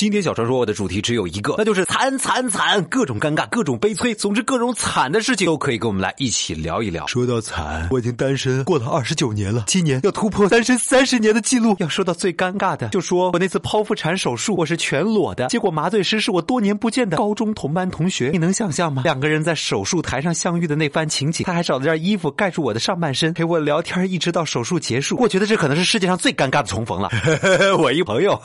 今天小传说我的主题只有一个，那就是惨惨惨，各种尴尬，各种悲催，总之各种惨的事情都可以跟我们来一起聊一聊。说到惨，我已经单身过了二十九年了，今年要突破单身三十年的记录。要说到最尴尬的，就说我那次剖腹产手术，我是全裸的，结果麻醉师是我多年不见的高中同班同学，你能想象吗？两个人在手术台上相遇的那番情景，他还找了件衣服盖住我的上半身，陪我聊天，一直到手术结束。我觉得这可能是世界上最尴尬的重逢了。我一朋友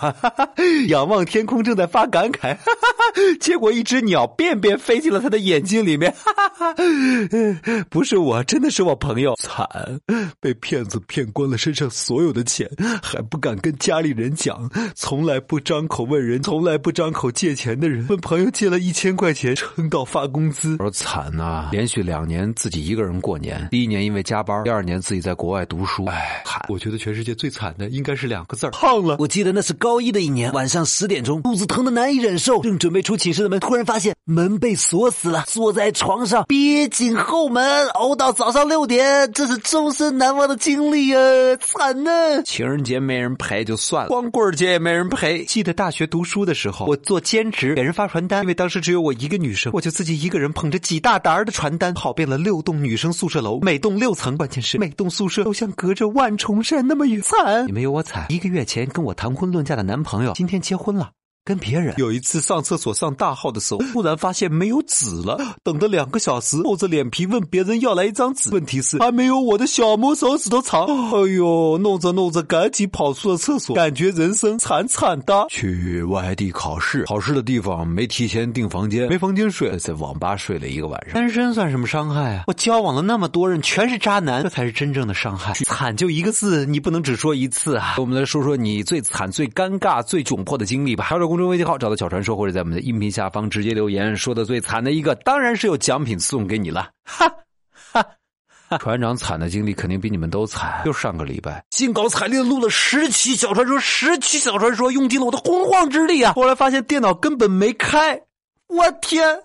仰望天空，正在发感慨，哈哈哈，结果一只鸟便便飞进了他的眼睛里面。哈哈哈，不是我，真的是我朋友，惨，被骗子骗光了身上所有的钱，还不敢跟家里人讲，从来不张口问人，从来不张口借钱的人，问朋友借了一千块钱，撑到发工资。我说惨呐，连续两年自己一个人过年，第一年因为加班，第二年自己在国外读书，哎，惨。我觉得全世界最惨的应该是两个字儿，胖了。我记得那是高一的一年，晚上十点钟，肚子疼的难以忍受，正准备出寝室的门，突然发现门被锁死了，坐在床上憋紧后门，熬到早上六点，这是终身难忘的经历啊，惨呢！情人节没人陪就算了，光棍节也没人陪。记得大学读书的时候，我做兼职给人发传单，因为当时只有我一个女生，我就自己一个人捧着几大沓的传单，跑遍了六栋女生宿舍楼，每栋六层，关键是每栋宿舍都像隔着万重山那么远，惨！你没有我惨。一个月前跟我谈婚论嫁的男朋友，今天结婚了。跟别人有一次上厕所上大号的时候，突然发现没有纸了，等了两个小时，厚着脸皮问别人要来一张纸，问题是还没有我的小拇手指头长。哎呦，弄着弄着，赶紧跑出了厕所，感觉人生惨惨的。去外地考试，考试的地方没提前订房间，没房间睡，在网吧睡了一个晚上。单身算什么伤害啊？我交往了那么多人，全是渣男，这才是真正的伤害。惨就一个字，你不能只说一次啊。我们来说说你最惨、最尴尬、最窘迫的经历吧。公众微信号找到小传说，或者在我们的音频下方直接留言，说的最惨的一个，当然是有奖品送给你了。哈哈，船长惨的经历肯定比你们都惨。就上个礼拜，兴高采烈的录了十期小传说，十期小传说，用尽了我的洪荒之力啊！后来发现电脑根本没开，我天！